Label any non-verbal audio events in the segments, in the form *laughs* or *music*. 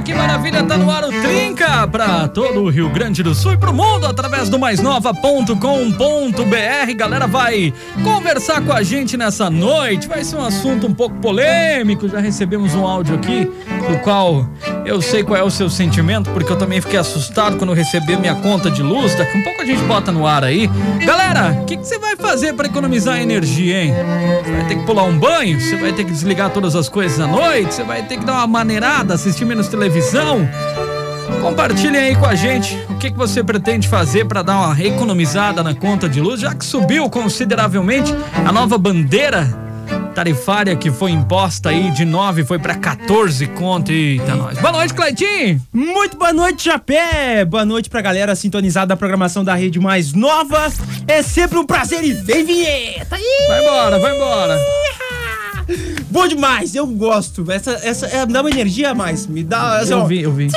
que maravilha, tá no ar o Trinca pra todo o Rio Grande do Sul e pro mundo através do maisnova.com.br. Galera vai conversar com a gente nessa noite, vai ser um assunto um pouco polêmico, já recebemos um áudio aqui do qual eu sei qual é o seu sentimento, porque eu também fiquei assustado quando recebi minha conta de luz, daqui um pouco a gente bota no ar aí. Galera, o que você vai fazer para economizar energia, hein? Você vai ter que pular um banho? Você vai ter que desligar todas as coisas à noite? Você vai ter que dar uma maneirada, assistir menos televisão? Compartilhem aí com a gente o que, que você pretende fazer para dar uma economizada na conta de luz, já que subiu consideravelmente a nova bandeira tarifária que foi imposta aí de 9 foi para 14 conto. Eita, nós. Boa noite, Cleitinho. Muito boa noite, Chapé. Boa noite pra galera sintonizada da programação da rede mais nova. É sempre um prazer e vem vinheta. Vai embora, vai embora. *laughs* Bom demais, eu gosto. Essa, essa é, me dá uma energia a mais. Me dá. Assim, Eu ó, vi, eu vi.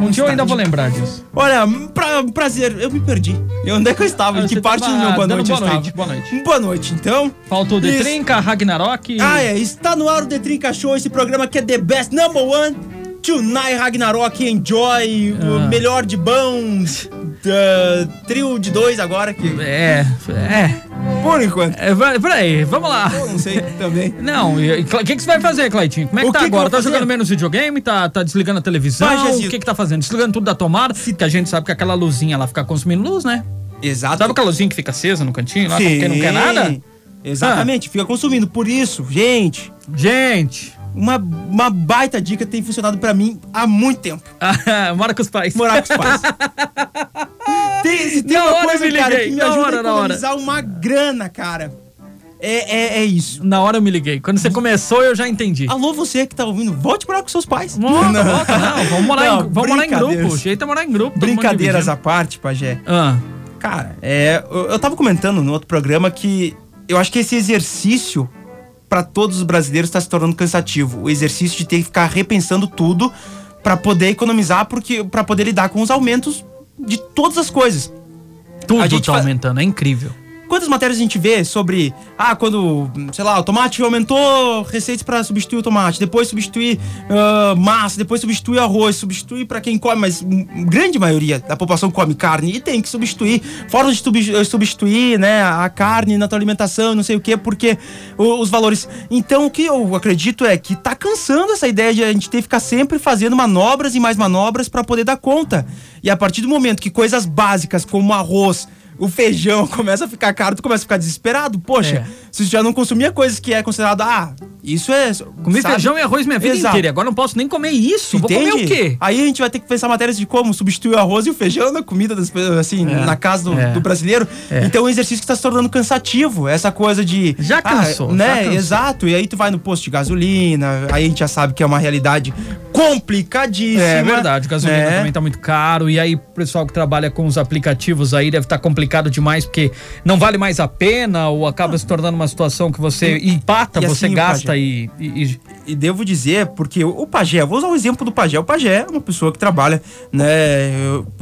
Um dia eu ainda vou lembrar disso. Olha, pra, prazer, eu me perdi. E onde é que eu estava? Em Ah, que você parte do meu boa noite boa eu noite, estava? boa noite. Boa noite, então. Faltou Isso. Trinca, Ragnarok. Ah, é. Está no ar o The Trinca Show, esse programa que é the best number one. Tonight, Ragnarok, Enjoy, o Ah. melhor de bons. uh, trio de dois agora, que É, é. Por enquanto. é vai- peraí, vamos lá. Eu não sei também. Não, o que, que você vai fazer, Cleitinho? Como é que O tá que que agora? vou Tá fazer? jogando menos videogame? Tá, tá desligando a televisão? O que que tá fazendo? Desligando tudo da tomada? Porque a gente sabe que aquela luzinha lá fica consumindo luz, né? Exato. Sabe aquela luzinha que fica acesa no cantinho lá? Quem não quer nada? Exatamente, fica consumindo. Por isso, gente, Gente, uma, uma baita dica tem funcionado pra mim há muito tempo. *laughs* mora com os pais. Morar com os pais. *laughs* tem se tem Na uma hora coisa, me cara, liguei, que me na ajuda hora, a economizar uma grana, cara. É, é, é isso. Na hora eu me liguei. Quando você começou, eu já entendi. Alô, você que tá ouvindo, volte morar com seus pais. Volta, volta, não. Vamos morar, Não, em, vamos morar em grupo. O jeito é morar em grupo. Brincadeiras à parte, Pajé. Ah, Cara, é, eu, eu tava comentando no outro programa que eu acho que esse exercício pra todos os brasileiros tá se tornando cansativo. O exercício de ter que ficar repensando tudo pra poder economizar, porque para poder lidar com os aumentos de todas as coisas. tudo A gente tá fa- aumentando, é incrível. Quantas matérias a gente vê sobre, ah, quando, sei lá, o tomate aumentou receitas pra substituir o tomate, depois substituir ah, massa, depois substituir arroz, substituir pra quem come, mas grande maioria da população come carne e tem que substituir, formas de subs- substituir, né, a carne na tua alimentação, não sei o quê, porque os valores. Então, o que eu acredito é que tá cansando essa ideia de a gente ter que ficar sempre fazendo manobras e mais manobras pra poder dar conta. E a partir do momento que coisas básicas como arroz, o feijão *laughs* começa a ficar caro, tu começa a ficar desesperado. Poxa, É. se tu já não consumia coisas que é considerado, ah, isso é. Comi sabe? feijão e arroz minha vida Exato. inteira. Agora não posso nem comer isso. Vou Entende? comer o quê? Aí a gente vai ter que pensar matérias de como substituir o arroz e o feijão na comida das pessoas, assim, É. na casa do, É. do brasileiro. É. Então é um exercício que está se tornando cansativo. Essa coisa de. Já cansou, ah, né? já cansou. Exato. E aí tu vai no posto de gasolina, aí a gente já sabe que é uma realidade complicadíssima. É verdade, gasolina né? também tá muito caro. E aí, o pessoal que trabalha com os aplicativos aí deve estar complicado demais, porque não vale mais a pena, ou acaba se tornando uma situação que você empata, e você assim, gasta e, e- e- E devo dizer, porque o Pajé, vou usar o exemplo do Pajé. O Pajé é uma pessoa que trabalha, né,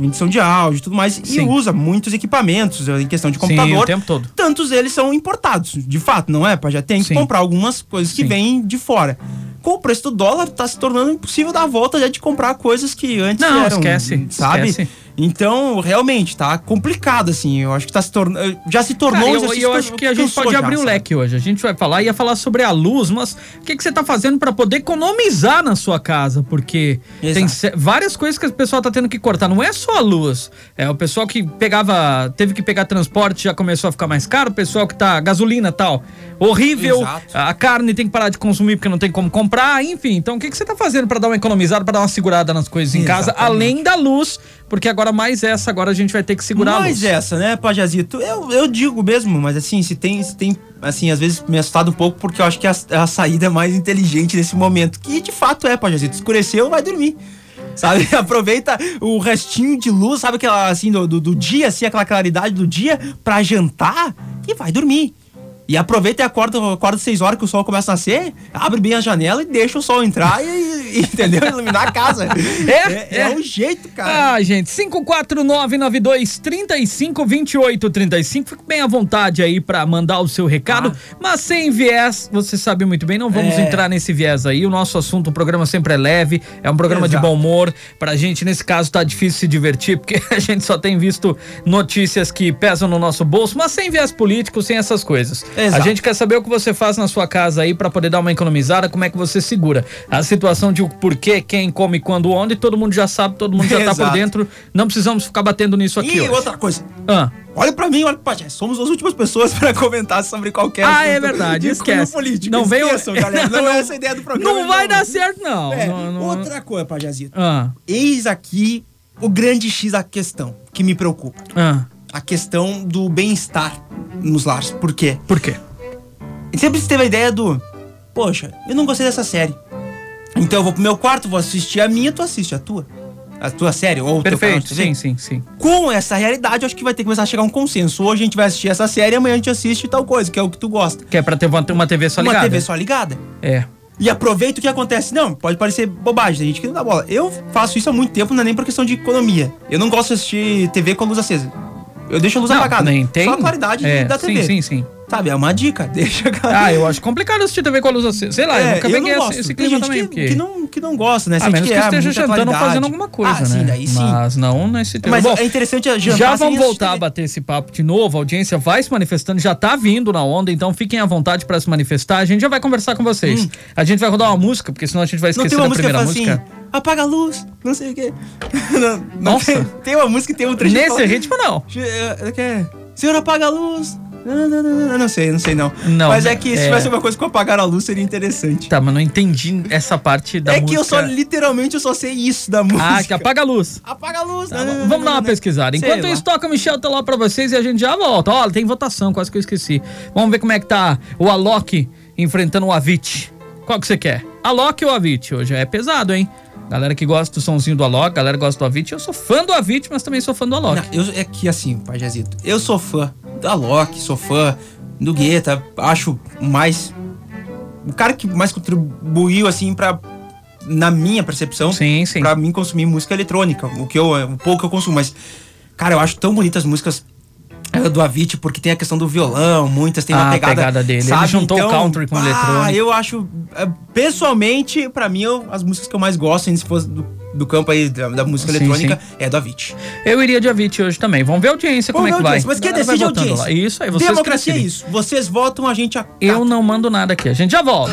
edição de áudio e tudo mais, e Sim. usa muitos equipamentos em questão de Sim, computador. o tempo todo. Tantos eles são importados, de fato, não é, Pajé? Tem que Sim. comprar algumas coisas que Sim. vêm de fora. Com o preço do dólar, tá se tornando impossível dar a volta já de comprar coisas que antes Não, eram, esquece, sabe? esquece. Então, realmente, tá complicado, assim. Eu acho que tá se tornando. Já se tornou Cara, eu, eu acho que a gente pode já, abrir o leque hoje. A gente vai falar, ia falar sobre a luz, mas o que, que você tá fazendo para poder economizar na sua casa? Porque tem Exato. se- várias coisas que o pessoal tá tendo que cortar. Não é só a luz. É o pessoal que pegava, teve que pegar transporte já começou a ficar mais caro. O pessoal que tá gasolina e tal. Horrível. Exato. A carne tem que parar de consumir porque não tem como comprar. Enfim, então o que, que você tá fazendo para dar uma economizada, para dar uma segurada nas coisas em casa, Exatamente. além da luz? Porque agora mais essa, agora a gente vai ter que segurar a Mais luz. essa, né, Pajazito? Eu, eu digo mesmo, mas assim, se tem, se tem, assim, às vezes me assustado um pouco, porque eu acho que a, a saída é mais inteligente nesse momento. Que de fato é, Pajazito. Escureceu, vai dormir. Sabe? *laughs* Aproveita o restinho de luz, sabe aquela assim, do, do, do dia, assim, aquela claridade do dia, pra jantar e vai dormir. E aproveita e acorda, acorda seis horas que o sol começa a nascer, abre bem a janela e deixa o sol entrar e, e *laughs* entendeu? Iluminar a casa. É, é, é o jeito, cara. Ah, gente, 54992352835. Fique bem à vontade aí pra mandar o seu recado, mas sem viés, você sabe muito bem, não vamos É. entrar nesse viés aí. O nosso assunto, o programa sempre é leve, é um programa de Exato. bom humor. Pra gente, nesse caso, tá difícil se divertir, porque *laughs* a gente só tem visto notícias que pesam no nosso bolso, mas sem viés político, sem essas coisas. Exato. A gente quer saber o que você faz na sua casa aí pra poder dar uma economizada, como é que você segura. A situação de o porquê, quem come, quando, onde, todo mundo já sabe, todo mundo já tá por dentro. Não precisamos ficar batendo nisso aqui E hoje. outra coisa, Ah. olha pra mim, olha pra Pajé. Somos as últimas pessoas *laughs* pra comentar sobre qualquer Ah, é verdade, esquece. político. Não veio- Esqueçam, galera. *laughs* Não, é essa a ideia do programa. Não vai dar certo, não. É, Não- não- Outra coisa, Pajazito. Ah, Eis aqui o grande X da questão que me preocupa. ah. A questão do bem-estar nos lares. Por quê? Por quê? Ele sempre teve a ideia do, poxa, eu não gostei dessa série. Então eu vou pro meu quarto, vou assistir a minha, tu assiste a tua. A tua série, ou o teu canal Perfeito, sim, sim, sim. Com essa realidade, eu acho que vai ter que começar a chegar a um consenso. Hoje a gente vai assistir essa série, amanhã a gente assiste tal coisa, que é o que tu gosta. Que é pra ter uma, uma TV só Uma ligada. TV só ligada. É. E aproveita o que acontece. Não, pode parecer bobagem, tem gente que não dá bola. Eu faço isso há muito tempo, não é nem por questão de economia. Eu não gosto de assistir TV com a luz acesa. Eu deixo a luz Não, apagada. nem tem. Só a claridade é, da TV. Sim, sim, sim. Sabe, é uma dica. *laughs* Deixa a Ah, eu acho complicado assistir TV com a luz acesa. Sei lá, eu É, nunca eu peguei esse, esse clima também. que, porque... que não, que não gosta, né? Ah, Sente menos que é esteja jantando ou claridade. fazendo alguma coisa, ah, né? Sim, daí sim. Mas não nesse tempo. Mas Bom, é interessante a jantar já vamos voltar a bater esse papo de novo. A audiência vai se manifestando, já tá vindo na onda, então fiquem à vontade pra se manifestar. A gente já vai conversar com vocês. A gente vai rodar uma música, porque senão a gente vai Hum. Esquecer da que primeira música. assim, apaga a luz, não sei o quê. *laughs* Não, não Nossa. Tem, tem uma música que tem um trecho que Nesse fala- ritmo, não. É, é que é, Senhor, apaga a luz. Não, não, não, não, sei, não sei não. Não, Mas é que se é. tivesse uma coisa com apagar a luz seria interessante. Tá, mas não entendi essa parte da é música. que eu só, literalmente, eu só sei isso da música. Ah, que apaga a luz. Apaga a luz. Tá, não, não, não, vamos não, dar uma pesquisada. Enquanto isso, toca o Michel tá lá pra vocês e a gente já volta. Olha, tem votação, quase que eu esqueci. Vamos ver como é que tá o Alok enfrentando o Avit. Qual que você quer? Alok ou Avit? Hoje é pesado, hein? Galera que gosta do sonzinho do Alok, galera que gosta do Avit. Eu sou fã do Avit, mas também sou fã do Alok. Não, eu, é que assim, Pajazito, eu sou fã da Loki, sou fã do Guetta, acho mais. O cara que mais contribuiu, assim, pra. Na minha percepção, Sim, sim. pra mim consumir música eletrônica, o que eu, o pouco que eu consumo, mas. Cara, eu acho tão bonitas as músicas do Avicii, porque tem a questão do violão, muitas tem Ah, uma a pegada, pegada dele. Ele Sabe? juntou o country com o ah, eletrônico. eu acho, eh, pessoalmente, pra mim, eu- as músicas que eu mais gosto, se fosse do, do campo aí da, da música Sim, eletrônica, é do Avicii. Eu iria de Avit hoje também. Vamos ver a audiência como é Vamos que vai. Mas quem decide é a audiência. lá. Isso aí, vocês Democracia é isso. Vocês votam, a gente acata. Eu não mando nada aqui. A gente já volta.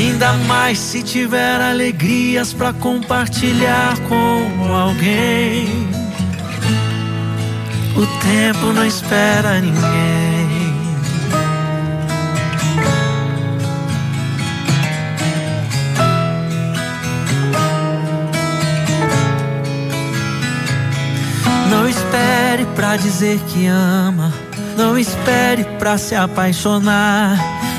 Ainda mais se tiver alegrias para compartilhar com alguém. O tempo não espera ninguém. Não espere pra dizer que ama. Não espere pra se apaixonar.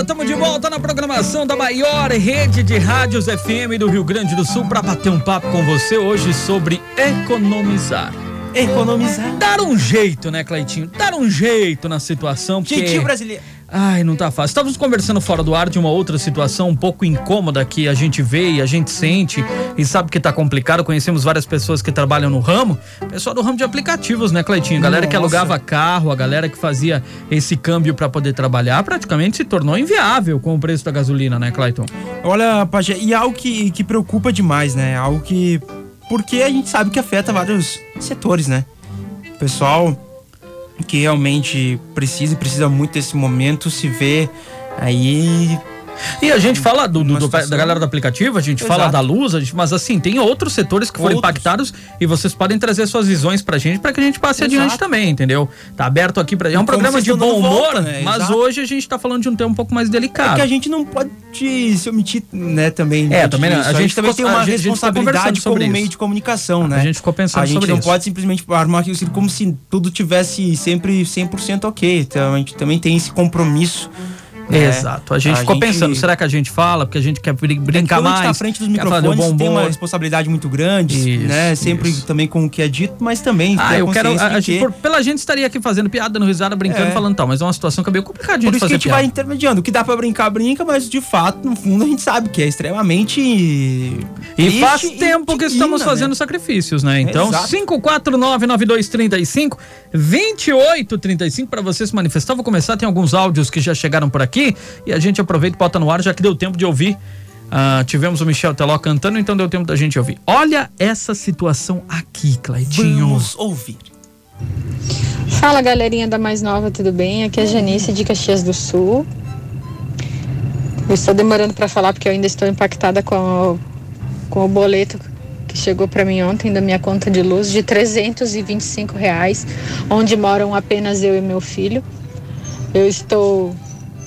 Volta, tamo de volta na programação da maior rede de rádios FM do Rio Grande do Sul para bater um papo com você hoje sobre economizar. Economizar. Dar um jeito, né, Cleitinho? Dar um jeito na situação, porque... Jeitinho brasileiro. Ai, não tá fácil. Estávamos conversando fora do ar de uma outra situação um pouco incômoda que a gente vê e a gente sente e sabe que tá complicado. Conhecemos várias pessoas que trabalham no ramo. Pessoal do ramo de aplicativos, né, Cleitinho? A galera que Nossa. alugava carro, a galera que fazia esse câmbio para poder trabalhar, praticamente se tornou inviável com o preço da gasolina, né, Cleiton? Olha, Pajé, e algo que, que preocupa demais, né? Algo que. Porque a gente sabe que afeta vários setores, né? O pessoal que realmente precisa e precisa muito desse momento se vê aí. E a gente fala do, do- do- da galera do aplicativo, a gente fala Exato. da luz, gente- mas assim, tem outros setores que foram Outros. impactados e vocês podem trazer suas visões pra gente pra que a gente passe Exato. adiante também, entendeu? Tá aberto aqui pra. É um como programa de bom humor, volta, né? mas Exato. hoje a gente tá falando de um tema um pouco mais É delicado. que a gente não pode se omitir, né, também. É, também disso. A gente também tem uma responsabilidade sobre como isso. meio de comunicação, né? A gente ficou pensando A gente sobre não isso. pode simplesmente armar aquilo como se tudo tivesse sempre 100% ok. Então a gente também tem esse compromisso. Né? Exato. A gente ficou pensando, será que a gente fala? Porque a gente quer brin- brincar a mais. gente tá à frente dos microfones, bom tem uma responsabilidade muito grande, Isso, né? Sempre isso. também com o que é dito, mas também Ah, a eu quero. A, a gente, por- pela gente estaria aqui fazendo piada, dando risada, brincando, É. falando tal, mas é uma situação que é meio complicada de Por gente isso que a gente piada. vai intermediando. O que dá pra brincar, brinca, mas de fato, no fundo, a gente sabe que é extremamente. E faz e tempo que estamos digna, fazendo né? sacrifícios, né? Então, Exato. 5499235 2835 para você se manifestar. Vou começar, tem alguns áudios que já chegaram por aqui e a gente aproveita e bota no ar, já que deu tempo de ouvir. Ah, tivemos o Michel Teló cantando, então deu tempo da gente ouvir. Olha essa situação aqui, Claitinho. Vamos ouvir. Fala galerinha da Mais Nova, tudo bem? Aqui é a Janice de Caxias do Sul. Eu estou demorando para falar porque eu ainda estou impactada com o, com o boleto que chegou para mim ontem da minha conta de luz de 325 reais, onde moram apenas eu e meu filho. Eu estou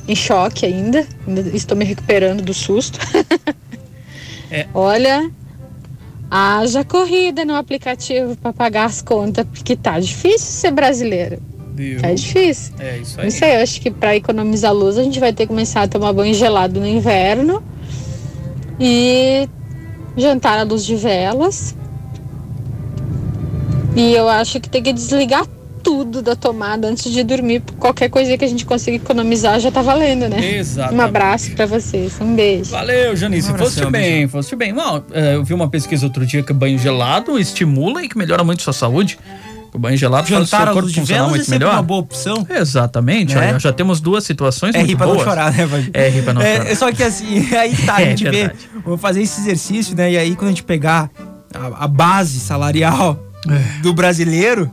em choque ainda, ainda estou me recuperando do susto. É. *laughs* Olha, haja corrida no aplicativo para pagar as contas, porque tá difícil ser brasileiro. Tá difícil. É isso aí. Não sei, eu acho que para economizar luz a gente vai ter que começar a tomar banho gelado no inverno e jantar à luz de velas. E eu acho que tem que desligar tudo da tomada antes de dormir. Qualquer coisa que a gente consiga economizar já tá valendo, né? Exatamente. Um abraço pra vocês. Um beijo. Valeu, Janice. Um foste bem, foste bem. Bom, é, eu vi uma pesquisa outro dia que banho gelado estimula e que melhora muito sua saúde. O banho gelado faz o seu Jantar corpo funcionar é muito sempre melhor. uma boa opção. Exatamente. Né? olha, já temos duas situações É muito rir pra boas. não chorar, né? É rir pra não É, chorar. é só que assim, *laughs* aí tá, a *laughs* É gente vê, vamos fazer esse exercício, né? E aí quando a gente pegar a, a base salarial É. do brasileiro,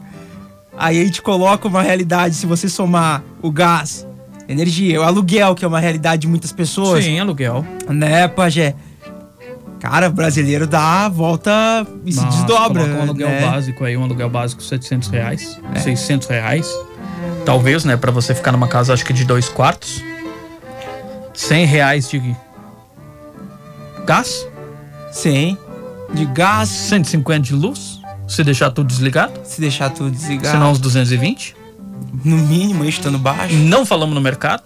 aí a gente coloca uma realidade, se você somar o gás, energia, o aluguel, que é uma realidade de muitas pessoas, Sim, aluguel. né, Pajé? Cara, brasileiro dá a volta e se Nossa, desdobra. coloca um aluguel né? básico aí, um aluguel básico 700 reais, É. 600 reais. Talvez, né, pra você ficar numa casa, acho que de dois quartos. 100 reais de gás, Sim. De gás, 150 de luz, se deixar tudo desligado, se deixar tudo desligado. senão uns 220. No mínimo, estando baixo. Não falamos no mercado.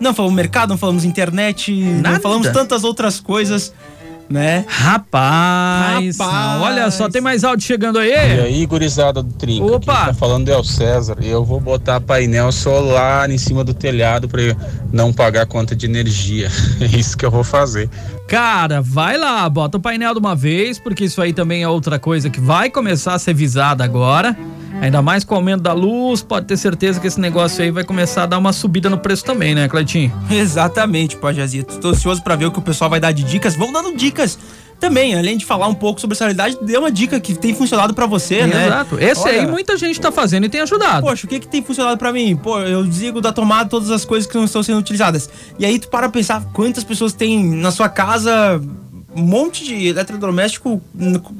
Não falamos mercado, não falamos internet, Nada. não falamos tantas outras coisas, né? Rapaz, Rapaz. olha só, tem mais áudio chegando aí. E aí, gurizada do Trinca, Opa! quem tá falando é o César. E eu vou botar painel solar em cima do telhado pra não pagar conta de energia. *laughs* É isso que eu vou fazer. Cara, vai lá, bota o painel de uma vez, porque isso aí também é outra coisa que vai começar a ser visada agora. Ainda mais com o aumento da luz, pode ter certeza que esse negócio aí vai começar a dar uma subida no preço também, né, Cleitinho? *laughs* Exatamente, Pajazito. Tô ansioso pra ver o que o pessoal vai dar de dicas. Vão dando dicas também, além de falar um pouco sobre essa realidade, dê uma dica que tem funcionado pra você, né? Exato. Esse Olha, aí muita gente tá fazendo e tem ajudado. Poxa, o que que tem funcionado pra mim? Pô, eu desligo da tomada todas as coisas que não estão sendo utilizadas. E aí tu para pensar quantas pessoas tem na sua casa um monte de eletrodoméstico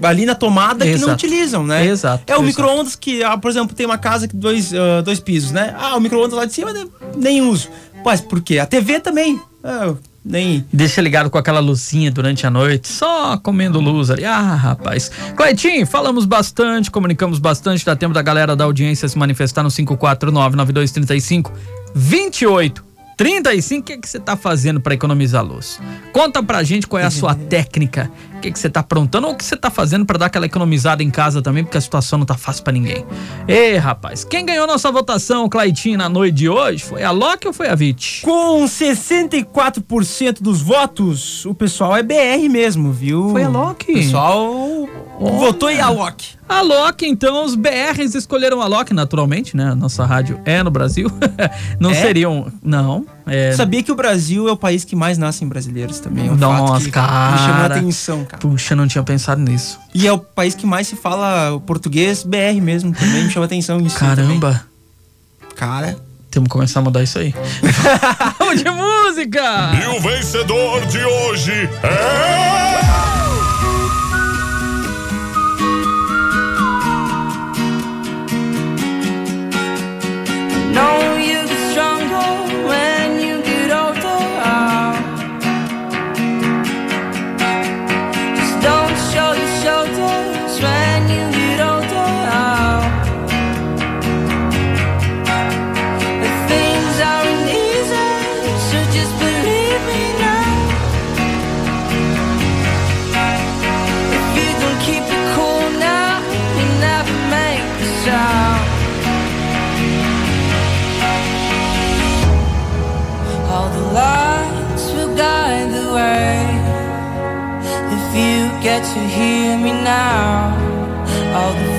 ali na tomada que não Exato. utilizam, né? Exato, É o exato. micro-ondas que, ah, por exemplo, tem uma casa que dois, ah, dois pisos, né? Ah, o micro-ondas lá de cima nem uso. Mas por quê? A TV também. Ah, nem. Deixa ligado com aquela luzinha durante a noite, só comendo luz ali. Ah, rapaz. Cleitinho, falamos bastante, comunicamos bastante. Dá tempo da galera da audiência se manifestar no 549-9235 28 35, o que que você tá fazendo para economizar luz? Conta pra gente qual é a sua técnica, o que que você tá aprontando ou o que você tá fazendo para dar aquela economizada em casa também, porque a situação não tá fácil para ninguém. Ei, rapaz, quem ganhou nossa votação, Claitinho, na noite de hoje, foi a Loki ou foi a Vit? Com 64% dos votos, o pessoal é BR mesmo, viu? Foi a Loki. O pessoal votou em a Loki. A Loki, então, os BRs escolheram a Loki, naturalmente, né? Nossa rádio é no Brasil. *laughs* não É? seriam. Não. É, Sabia que o Brasil é o país que mais nascem brasileiros também. É um Nossa, fato que cara. Me chamou a atenção, cara. Puxa, não tinha pensado nisso. E é o país que mais se fala português BR mesmo. Também me chama a atenção isso. Caramba. também. Cara. Temos que começar a mudar isso aí. *laughs* Vamos de música! E o vencedor de hoje é. know to hear me now, all the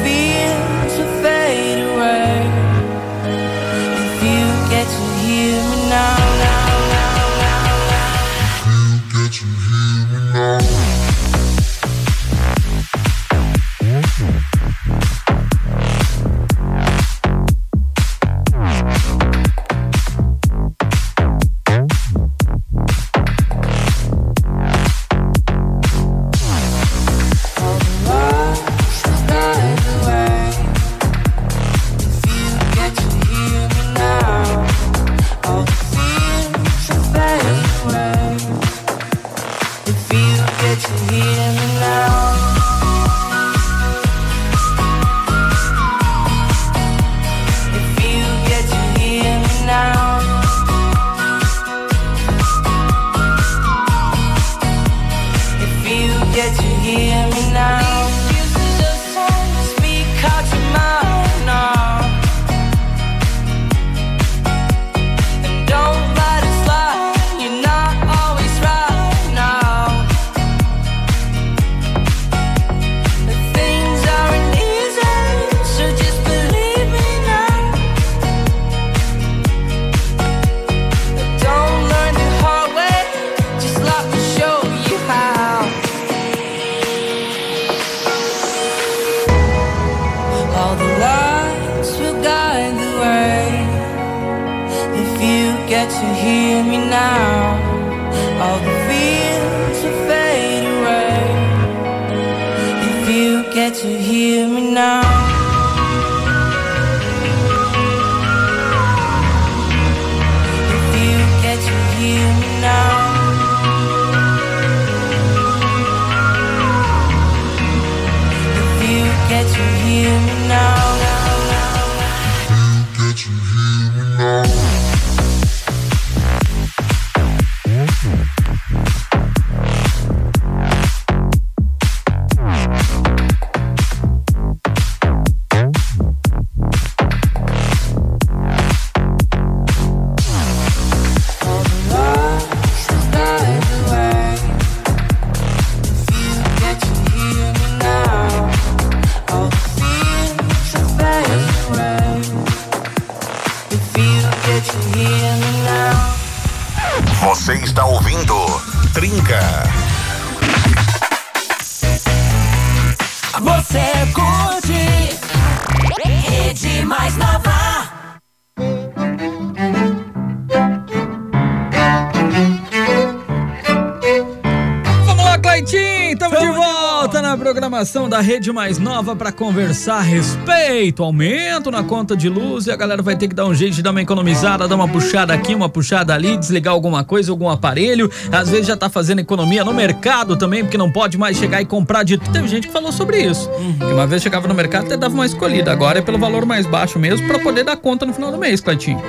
da Rede Mais Nova pra conversar a respeito, aumento na conta de luz e a galera vai ter que dar um jeito de dar uma economizada, dar uma puxada aqui, uma puxada ali, desligar alguma coisa, algum aparelho. Às vezes já tá fazendo economia no mercado também, porque não pode mais chegar e comprar de. Teve gente que falou sobre isso. Que uma vez chegava no mercado até dava uma escolhida. Agora é pelo valor mais baixo mesmo pra poder dar conta no final do mês, Claitinho.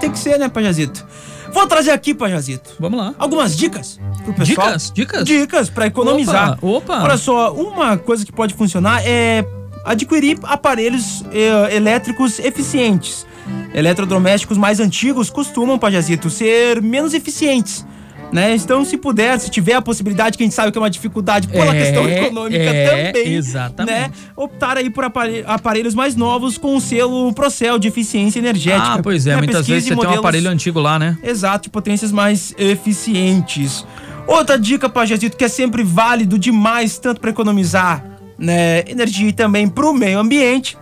Tem que ser, né, Pajazito? Vou trazer aqui, Pajazito. Vamos lá. Algumas dicas pro pessoal. Dicas? Dicas? Dicas pra economizar. Opa, opa. Olha só, uma coisa que pode funcionar é adquirir aparelhos eh, elétricos eficientes. Eletrodomésticos mais antigos costumam, Pajazito, ser menos eficientes. Né? Então, se puder, se tiver a possibilidade, que a gente sabe que é uma dificuldade pela É, questão econômica é, também, exatamente. né? Optar aí por apare- aparelhos mais novos com o selo Procel de eficiência energética. Ah, pois é, né? muitas vezes você tem um modelos- aparelho antigo lá, né? Exato, de potências mais eficientes. Outra dica, Pajazito, que é sempre válido demais, tanto para economizar né, energia e também para o meio ambiente,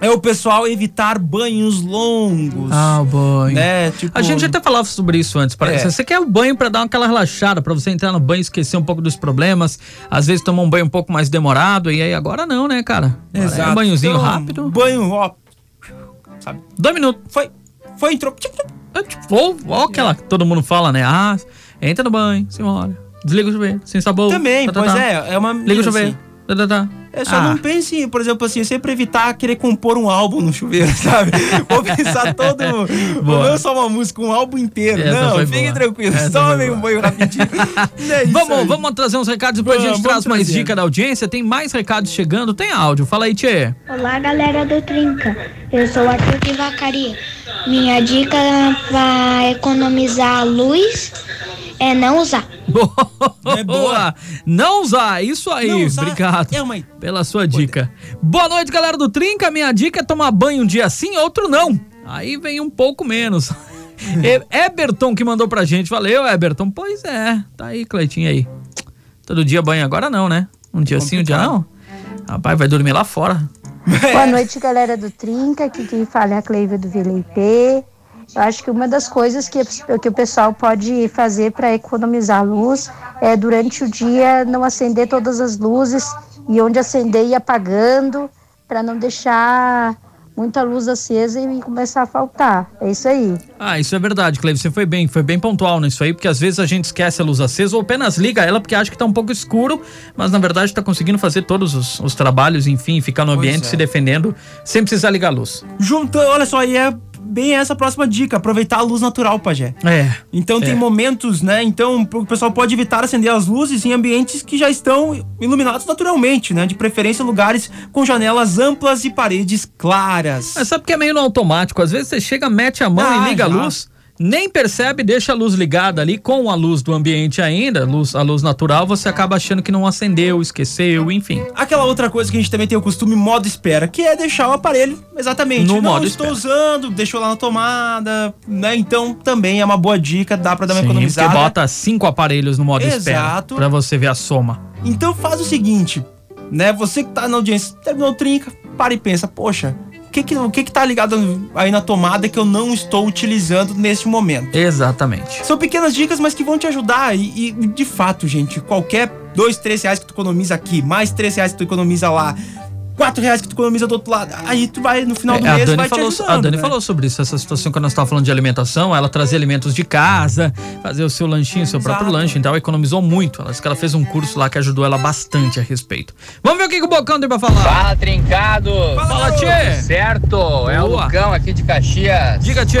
é o pessoal evitar banhos longos. Ah, o banho. Né? Tipo, A gente até falava sobre isso antes. Parece. É. Você quer o banho pra dar aquela relaxada, pra você entrar no banho e esquecer um pouco dos problemas. Às vezes tomar um banho um pouco mais demorado. E aí agora não, né, cara? Agora Exato. É um banhozinho Então, rápido. Banho, ó. Sabe? Dois minutos. Foi, foi, entrou. É, tipo, Ou, ou aquela que todo mundo fala, né? Ah, entra no banho, senhora. Desliga o chuveiro, sem sabor. Também, tá, tá, pois tá. é, é uma. Liga o assim, chuveiro. Tá, tá, tá. É só Ah. não pense, por exemplo, assim, sempre evitar querer compor um álbum no chuveiro, *laughs* sabe? Vou pensar todo. Boa. Não só uma música, um álbum inteiro. Essa não, foi fique boa. tranquilo, Essa tome foi um banho rapidinho. *laughs* É isso Vamos, aí. vamos trazer uns recados, depois a Vamos, gente traz vamos mais trazer. dica da audiência. Tem mais recados chegando, tem áudio. Fala aí, Tchê. Olá, galera do Trinca. Eu sou Arthur de Vacaria. Minha dica para economizar a luz é não usar. Boa. É boa. Não usar, isso aí. Não usar Obrigado é uma- pela sua dica. Boa noite, galera do Trinca. Minha dica é tomar banho um dia sim, outro não. Aí vem um pouco menos. *laughs* Eberton que mandou pra gente. Valeu, Eberton. Pois é. Tá aí, Cleitinho aí. Todo dia banho agora não, né? Um dia sim, um dia não. Rapaz, vai dormir lá fora. *laughs* Boa noite, galera do Trinca. Aqui quem fala é a Cleiva do Vila IP. Eu acho que uma das coisas que, que o pessoal pode fazer para economizar luz é durante o dia não acender todas as luzes e onde acender ir apagando para não deixar muita luz acesa e começar a faltar. É isso aí. Ah, isso é verdade, Cleiton. Você foi bem, foi bem pontual nisso aí, porque às vezes a gente esquece a luz acesa ou apenas liga ela porque acha que tá um pouco escuro, mas na verdade tá conseguindo fazer todos os, os trabalhos, enfim, ficar no Pois ambiente é. se defendendo sem precisar ligar a luz. Juntando, olha só, e é bem essa a próxima dica, aproveitar a luz natural, Pajé. É. Então tem É. momentos, né? Então o pessoal pode evitar acender as luzes em ambientes que já estão iluminados naturalmente, né? De preferência lugares com janelas amplas e paredes claras. Mas sabe que é meio no automático? Às vezes você chega, mete a mão Ah, e liga a já. luz, nem percebe, deixa a luz ligada ali com a luz do ambiente ainda, luz, a luz natural, você acaba achando que não acendeu, esqueceu, enfim. Aquela outra coisa que a gente também tem o costume modo espera, que é deixar o aparelho exatamente. No não modo estou espera. usando, deixou lá na tomada, né? Então também é uma boa dica, dá pra dar uma Sim, economizada. porque bota cinco aparelhos no modo espera, Exato. pra você ver a soma. Então faz o seguinte, né? Você que tá na audiência, terminou o trinca, para e pensa, poxa, que que, o que que tá ligado aí na tomada que eu não estou utilizando neste momento. Exatamente. São pequenas dicas, mas que vão te ajudar. E, e, de fato, gente, qualquer dois, três reais que tu economiza aqui, mais três reais que tu economiza lá, quatro reais que tu economiza do outro lado, aí tu vai, no final do É, a mês, Dani, vai falou, te ajudando. a Dani né? falou sobre isso, essa situação quando nós estávamos falando de alimentação, ela trazia alimentos de casa, fazer o seu lanchinho, seu próprio Exato. lanche, então economizou muito. Ela disse que ela fez um curso lá que ajudou ela bastante a respeito. Vamos ver o que, que o Bocão tem pra falar. Fala, trincado! Fala, tchê! Certo, é o Boa. Lucão aqui de Caxias. Diga, Tchê.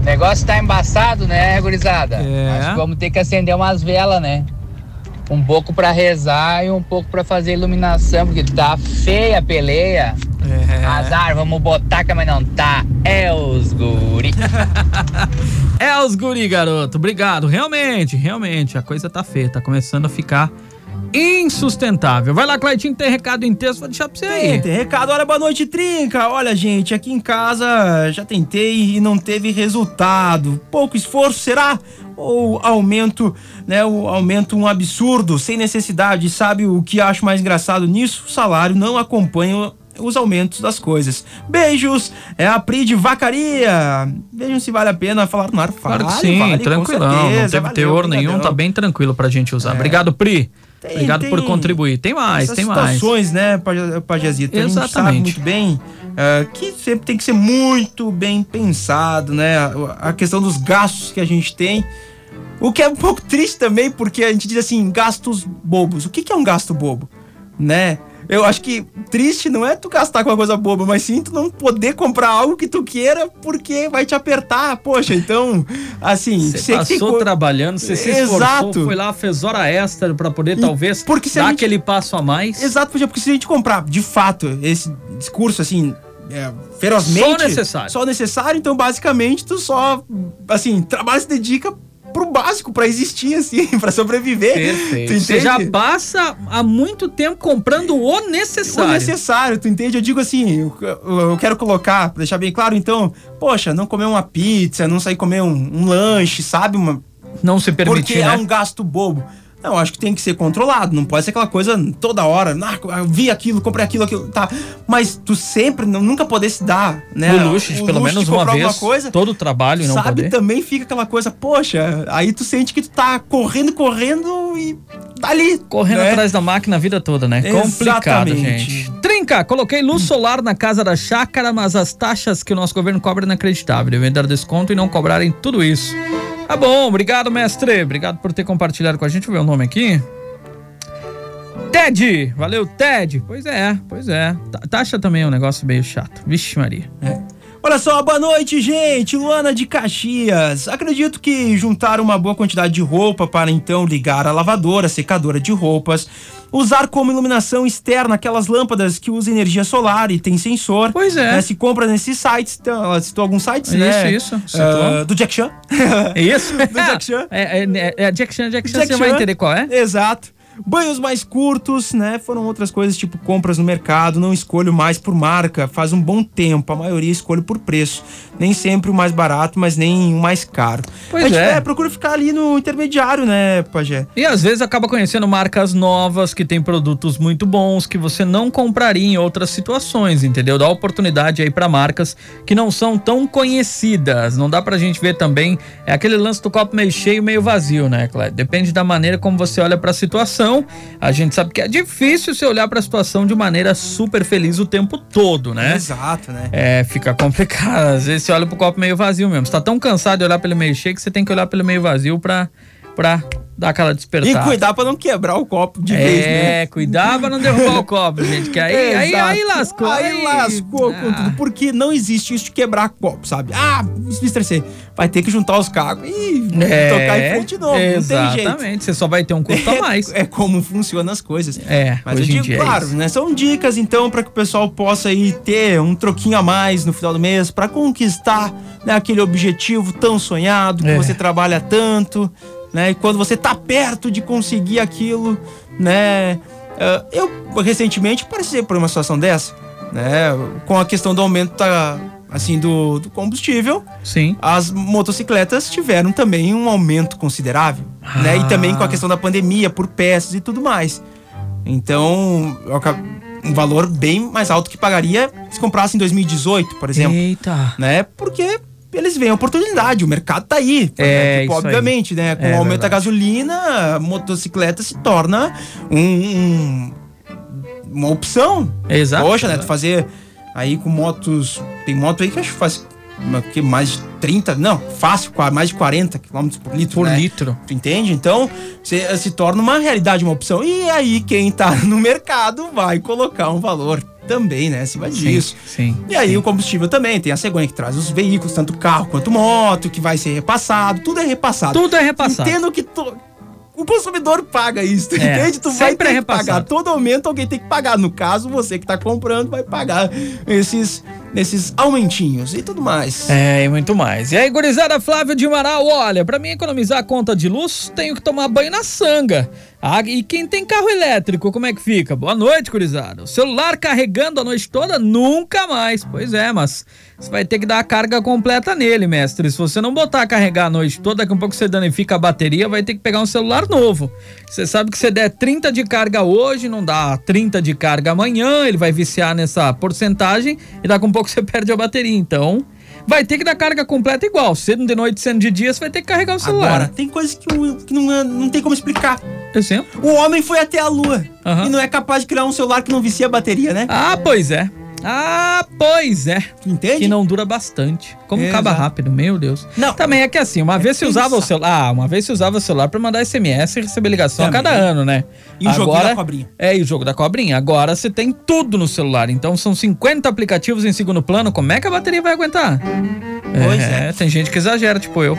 O negócio tá embaçado, né, gurizada? É. Acho que vamos ter que acender umas velas, né? Um pouco pra rezar e um pouco pra fazer iluminação, porque tá feia a peleia. É. Azar, vamos botar, mas não tá. É os guri. *laughs* É os guri, garoto. Obrigado. Realmente, realmente, a coisa tá feia, tá começando a ficar insustentável. Vai lá, Cleitinho, tem recado em texto, vou deixar pra você Tem, aí. tem recado, olha, boa noite, Trinca. Olha, gente, aqui em casa já tentei e não teve resultado. Pouco esforço, será? Ou aumento, né? O aumento um absurdo, sem necessidade. Sabe o que acho mais engraçado nisso? O salário não acompanha os aumentos das coisas. Beijos, é a Pri de Vacaria. Vejam se vale a pena falar no ar. Claro que sim, vale, tranquilão. não certeza, teve valeu, teor nenhum, tá bem tranquilo pra gente usar. Obrigado, Pri. Tem- Obrigado por tem contribuir. Tem mais, tem mais. situações, né, Paja- Pajazito? A gente sabe Exatamente. muito bem ah, que sempre tem que ser muito bem pensado, né? A, a questão dos gastos que a gente tem. O que é um pouco triste também, porque a gente diz assim, gastos bobos. O que, que é um gasto bobo? Né? Eu acho que triste não é tu gastar com uma coisa boba, mas sim tu não poder comprar algo que tu queira porque vai te apertar. Poxa, então, assim, Você que passou co- trabalhando, você se esforçou, Exato. foi lá, fez hora extra pra poder talvez porque dar gente- aquele passo a mais. Exato, porque se a gente comprar, de fato, esse discurso assim, é, ferozmente. Só necessário. Só necessário, então basicamente tu só, assim, trabalha e se dedica pro básico, pra existir, assim, *laughs* pra sobreviver. Perfeito. Você já passa há muito tempo comprando o O necessário. necessário, tu entende? Eu digo assim, eu, eu quero colocar, pra deixar bem claro, então, poxa, não comer uma pizza, não sair comer um, um lanche, sabe? Uma, Não se permitir, porque né? é um gasto bobo. Não, acho que tem que ser controlado. Não pode ser aquela coisa toda hora. Ah, eu vi aquilo, comprei aquilo, aquilo. Tá. Mas tu sempre, nunca poder se dar, né? o luxo de o pelo luxo menos uma vez, coisa, todo o trabalho não sabe, poder. também fica aquela coisa, poxa, aí tu sente que tu tá correndo, correndo e tá ali. Correndo né? atrás da máquina a vida toda, né? Complicado, Exatamente. gente. Trinca, coloquei luz solar na casa da chácara, mas as taxas que o nosso governo cobra é inacreditável. Devem dar desconto e não cobrarem tudo isso. Tá bom, obrigado, mestre. Obrigado por ter compartilhado com a gente. Deixa eu ver o nome aqui. Ted! Valeu, Ted! Pois é, pois é. Ta- Taxa também é um negócio meio chato. Vixe, Maria. Olha só, boa noite, gente. Luana de Caxias. Acredito que juntar uma boa quantidade de roupa para então ligar a lavadora, secadora de roupas, usar como iluminação externa aquelas lâmpadas que usam energia solar e tem sensor. Pois é. né, se compra nesses sites, então, ela citou alguns sites, Isso, né? isso, citou. Ah, do Jack Chan. É isso? *laughs* Do Jack Chan. É, é, é, é Jack Chan, Jack Chan, Jack você vai Chan. entender qual é? Exato. Banhos mais curtos, né? Foram outras coisas, tipo compras no mercado. Não escolho mais por marca. Faz um bom tempo. A maioria escolho por preço. Nem sempre o mais barato, mas nem o mais caro. Pois a gente, é. procura ficar ali no intermediário, né, Pajé? E às vezes acaba conhecendo marcas novas que têm produtos muito bons que você não compraria em outras situações, entendeu? Dá oportunidade aí pra marcas que não são tão conhecidas. Não dá pra gente ver também é aquele lance do copo meio cheio, meio vazio, né, Cléber? Depende da maneira como você olha pra situação. A gente sabe que é difícil você olhar pra situação de maneira super feliz o tempo todo, né? Exato, né? É, fica complicado. Às vezes você olha pro copo meio vazio mesmo. Você tá tão cansado de olhar pelo meio cheio que você tem que olhar pelo meio vazio pra, pra dar aquela E despertada. cuidar pra não quebrar o copo de vez, né? É, cuidar pra não derrubar o copo, gente. Que aí, aí, aí lascou. Aí lascou com Ah. tudo. Porque não existe isso de quebrar copo, sabe? Ah, me estressei. Vai ter que juntar os cacos e É, tocar em frente de novo. Não tem jeito. Exatamente. Você só vai ter um custo a *laughs* mais. É, é como funcionam as coisas. É, Mas eu hoje em digo, é claro, né? São dicas, então, para que o pessoal possa aí ter um troquinho a mais no final do mês para conquistar né, aquele objetivo tão sonhado que É. você trabalha tanto, né? E quando você tá perto de conseguir aquilo, né? ah, eu recentemente passei por uma situação dessa, né? Com a questão do aumento da, assim do, do combustível, Sim. as motocicletas tiveram também um aumento considerável, né? E também com a questão da pandemia, por peças e tudo mais. Então, um valor bem mais alto que pagaria se comprasse em 2018, por exemplo. Eita. Né? Porque eles veem a oportunidade, o mercado tá aí. É, né? Tipo, isso aí. obviamente, né? Com É o aumento da verdade. gasolina, a motocicleta se torna um, um- uma opção. Exato. Poxa, né? Tu fazer aí com motos. Tem moto aí que acho que faz que mais de 30, não, fácil, mais de 40 km por litro. Por né? litro. Tu entende? Então, se, se torna uma realidade, uma opção. E aí, quem tá *laughs* no mercado vai colocar um valor também, né? Acima disso. Sim. E aí, o combustível também. Tem a cegonha que traz os veículos, tanto carro quanto moto, que vai ser repassado. Tudo é repassado. Tudo é repassado. Entendo que to- o consumidor paga isso, tu É, entende? Tu vai é ter que repassado. pagar. Todo aumento alguém tem que pagar. No caso, você que tá comprando vai pagar esses, esses aumentinhos e tudo mais. É, e muito mais. E aí, gurizada Flávio de Amaral, olha, pra mim economizar a conta de luz, tenho que tomar banho na sanga. Ah, e quem tem carro elétrico, como é que fica? Boa noite, gurizada. O celular carregando a noite toda, nunca mais. Pois é, mas você vai ter que dar a carga completa nele, mestre. Se você não botar a carregar a noite toda, daqui a pouco você danifica a bateria, vai ter que pegar um celular novo. Você sabe que você der 30 de carga hoje, não dá 30 de carga amanhã, ele vai viciar nessa porcentagem e daqui a pouco você perde a bateria. Então, vai ter que dar carga completa igual. Sendo de noite, sendo de dia, você vai ter que carregar o celular. Agora, tem coisas que, que não, é- não tem como explicar. Exemplo? O homem foi até a lua Aham. e não é capaz de criar um celular que não vicia a bateria, né? Ah, pois é. Ah, pois é. Entende? Que não dura bastante. Como Exato. acaba rápido, meu Deus. Não. Também é que assim, uma vez se usava o celular. Ah, uma vez se usava o celular pra mandar SMS e receber ligação Também. a cada ano, né? E o joguinho da cobrinha. É, e o jogo da cobrinha. Agora você tem tudo no celular. Então são 50 aplicativos em segundo plano. Como é que a bateria vai aguentar? Pois é, tem gente que exagera, tipo eu.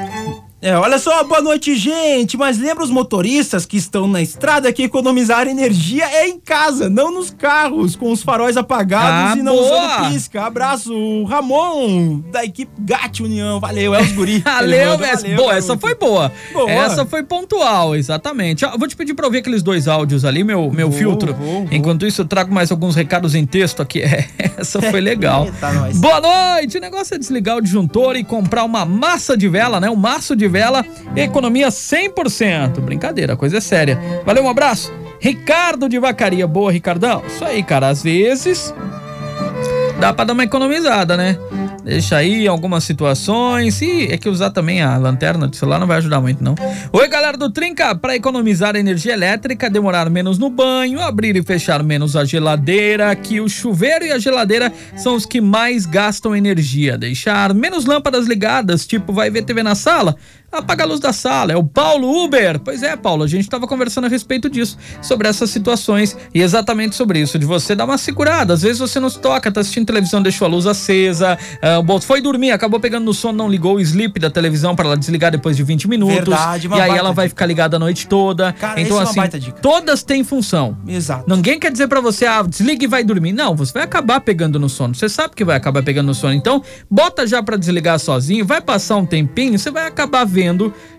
É, olha só, boa noite, gente. Mas lembra os motoristas que estão na estrada que economizar energia é em casa, não nos carros, com os faróis apagados Ah, e não boa. usando pisca. Abraço, Ramon, da equipe GAT União. Valeu, é os guri. *laughs* Valeu, mestre. valeu, Boa, essa foi boa. Boa. Essa foi pontual, exatamente. Ó, vou te pedir pra ouvir aqueles dois áudios ali, meu, meu Vou, filtro. vou, vou. Enquanto isso, eu trago mais alguns recados em texto aqui. *laughs* É, essa foi *laughs* legal. Eita. Boa noite! O negócio é desligar o disjuntor e comprar uma massa de vela, né? Um maço de vela, economia 100%. Brincadeira, a coisa é séria. Valeu, um abraço. Ricardo de Vacaria. Boa, Ricardão. Isso aí, cara. Às vezes dá pra dar uma economizada, né? Deixa aí algumas situações. E é que usar também a lanterna de celular não vai ajudar muito, não. Oi, galera do Trinca. Para economizar energia elétrica, demorar menos no banho, abrir e fechar menos a geladeira, que o chuveiro e a geladeira são os que mais gastam energia. Deixar menos lâmpadas ligadas, tipo, vai ver TV na sala? Apaga a luz da sala. É o Paulo Uber. Pois é, Paulo, a gente estava conversando a respeito disso, sobre essas situações e exatamente sobre isso, de você dar uma segurada. Às vezes você não se toca, tá assistindo televisão, deixou a luz acesa, bom, foi dormir, acabou pegando no sono, não ligou o sleep da televisão para ela desligar depois de 20 minutos. Verdade, uma E aí ela vai ficar ligada a noite toda. Cara, então, é assim, dica. todas têm função. Exato. Ninguém quer dizer pra você, ah, desliga e vai dormir. Não, você vai acabar pegando no sono. Você sabe que vai acabar pegando no sono. Então, bota já pra desligar sozinho, vai passar um tempinho, você vai acabar vendo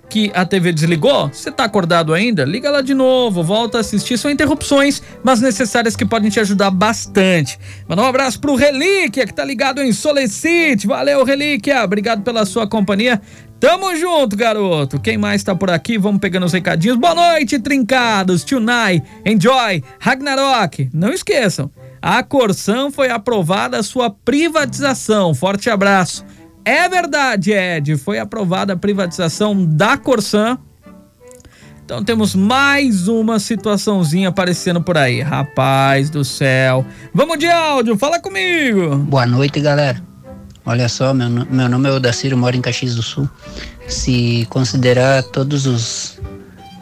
que a TV desligou, você tá acordado ainda? Liga lá de novo, volta a assistir. São interrupções, mas necessárias que podem te ajudar bastante. Mandar um abraço pro Relíquia, que tá ligado em Solicite. Valeu, Relíquia. Obrigado pela sua companhia. Tamo junto, garoto. Quem mais tá por aqui? Vamos pegando os recadinhos. Boa noite, trincados. Tunai, Enjoy, Ragnarok. Não esqueçam, a Corsan foi aprovada a sua privatização. Forte abraço. É verdade, Ed. Foi aprovada a privatização da Corsan. Então temos mais uma situaçãozinha aparecendo por aí. Rapaz do céu. Vamos de áudio, fala comigo. Boa noite, galera. Olha só, meu, meu nome é Odaciro, moro em Caxias do Sul. Se considerar todos os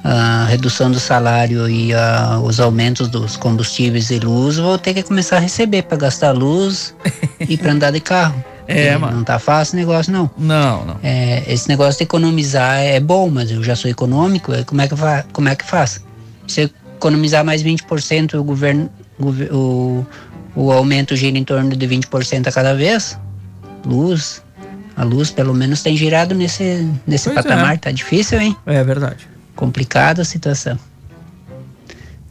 a redução do salário e a- os aumentos dos combustíveis e luz, vou ter que começar a receber para gastar luz *laughs* e para andar de carro. É, mano. Não tá fácil o negócio, não. Não, não. É, esse negócio de economizar é bom, mas eu já sou econômico, é, como é que, fa como é que faz? Se eu economizar mais 20%, o governo, gover- o, o aumento gira em torno de 20% a cada vez, luz, a luz pelo menos tem girado nesse, nesse Pois patamar, é. tá difícil, hein? É verdade. Complicada a situação.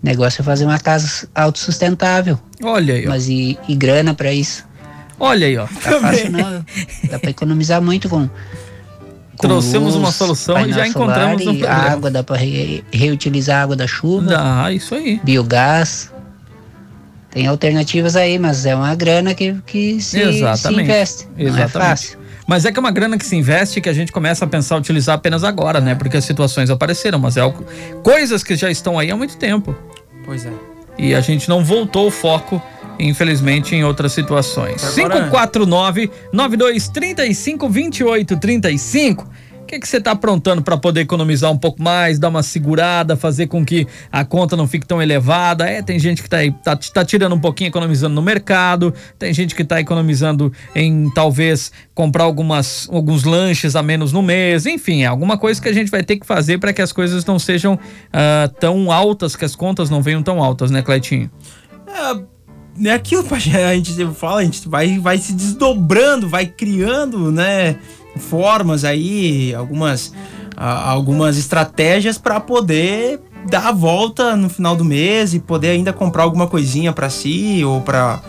Negócio é fazer uma casa autossustentável, Olha aí, ó. mas e, e grana pra isso? Olha aí, ó. Tá fácil não, dá pra economizar muito com com Trouxemos uma luz, solução e já encontramos um problema. água, dá pra re- reutilizar a água da chuva, Dá, isso aí. biogás. Tem alternativas aí, mas é uma grana que, que se, se Exatamente. investe. Não é Exatamente. fácil. Mas é que é uma grana que se investe que a gente começa a pensar utilizar apenas agora, né? Porque as situações apareceram, mas é algo, coisas que já estão aí há muito tempo. Pois é. E a gente não voltou o foco, infelizmente, em outras situações. Agora- 549 9235 2835 O que que você tá aprontando para poder economizar um pouco mais, dar uma segurada, fazer com que a conta não fique tão elevada? É, tem gente que tá, aí, tá, tá tirando um pouquinho economizando no mercado, tem gente que tá economizando em talvez comprar algumas, alguns lanches a menos no mês, enfim, é alguma coisa que a gente vai ter que fazer para que as coisas não sejam ah, tão altas, que as contas não venham tão altas, né, Cleitinho? É, é aquilo, a gente fala, a gente vai, vai se desdobrando, vai criando, né, formas aí, algumas, algumas estratégias para poder dar a volta no final do mês e poder ainda comprar alguma coisinha para si ou para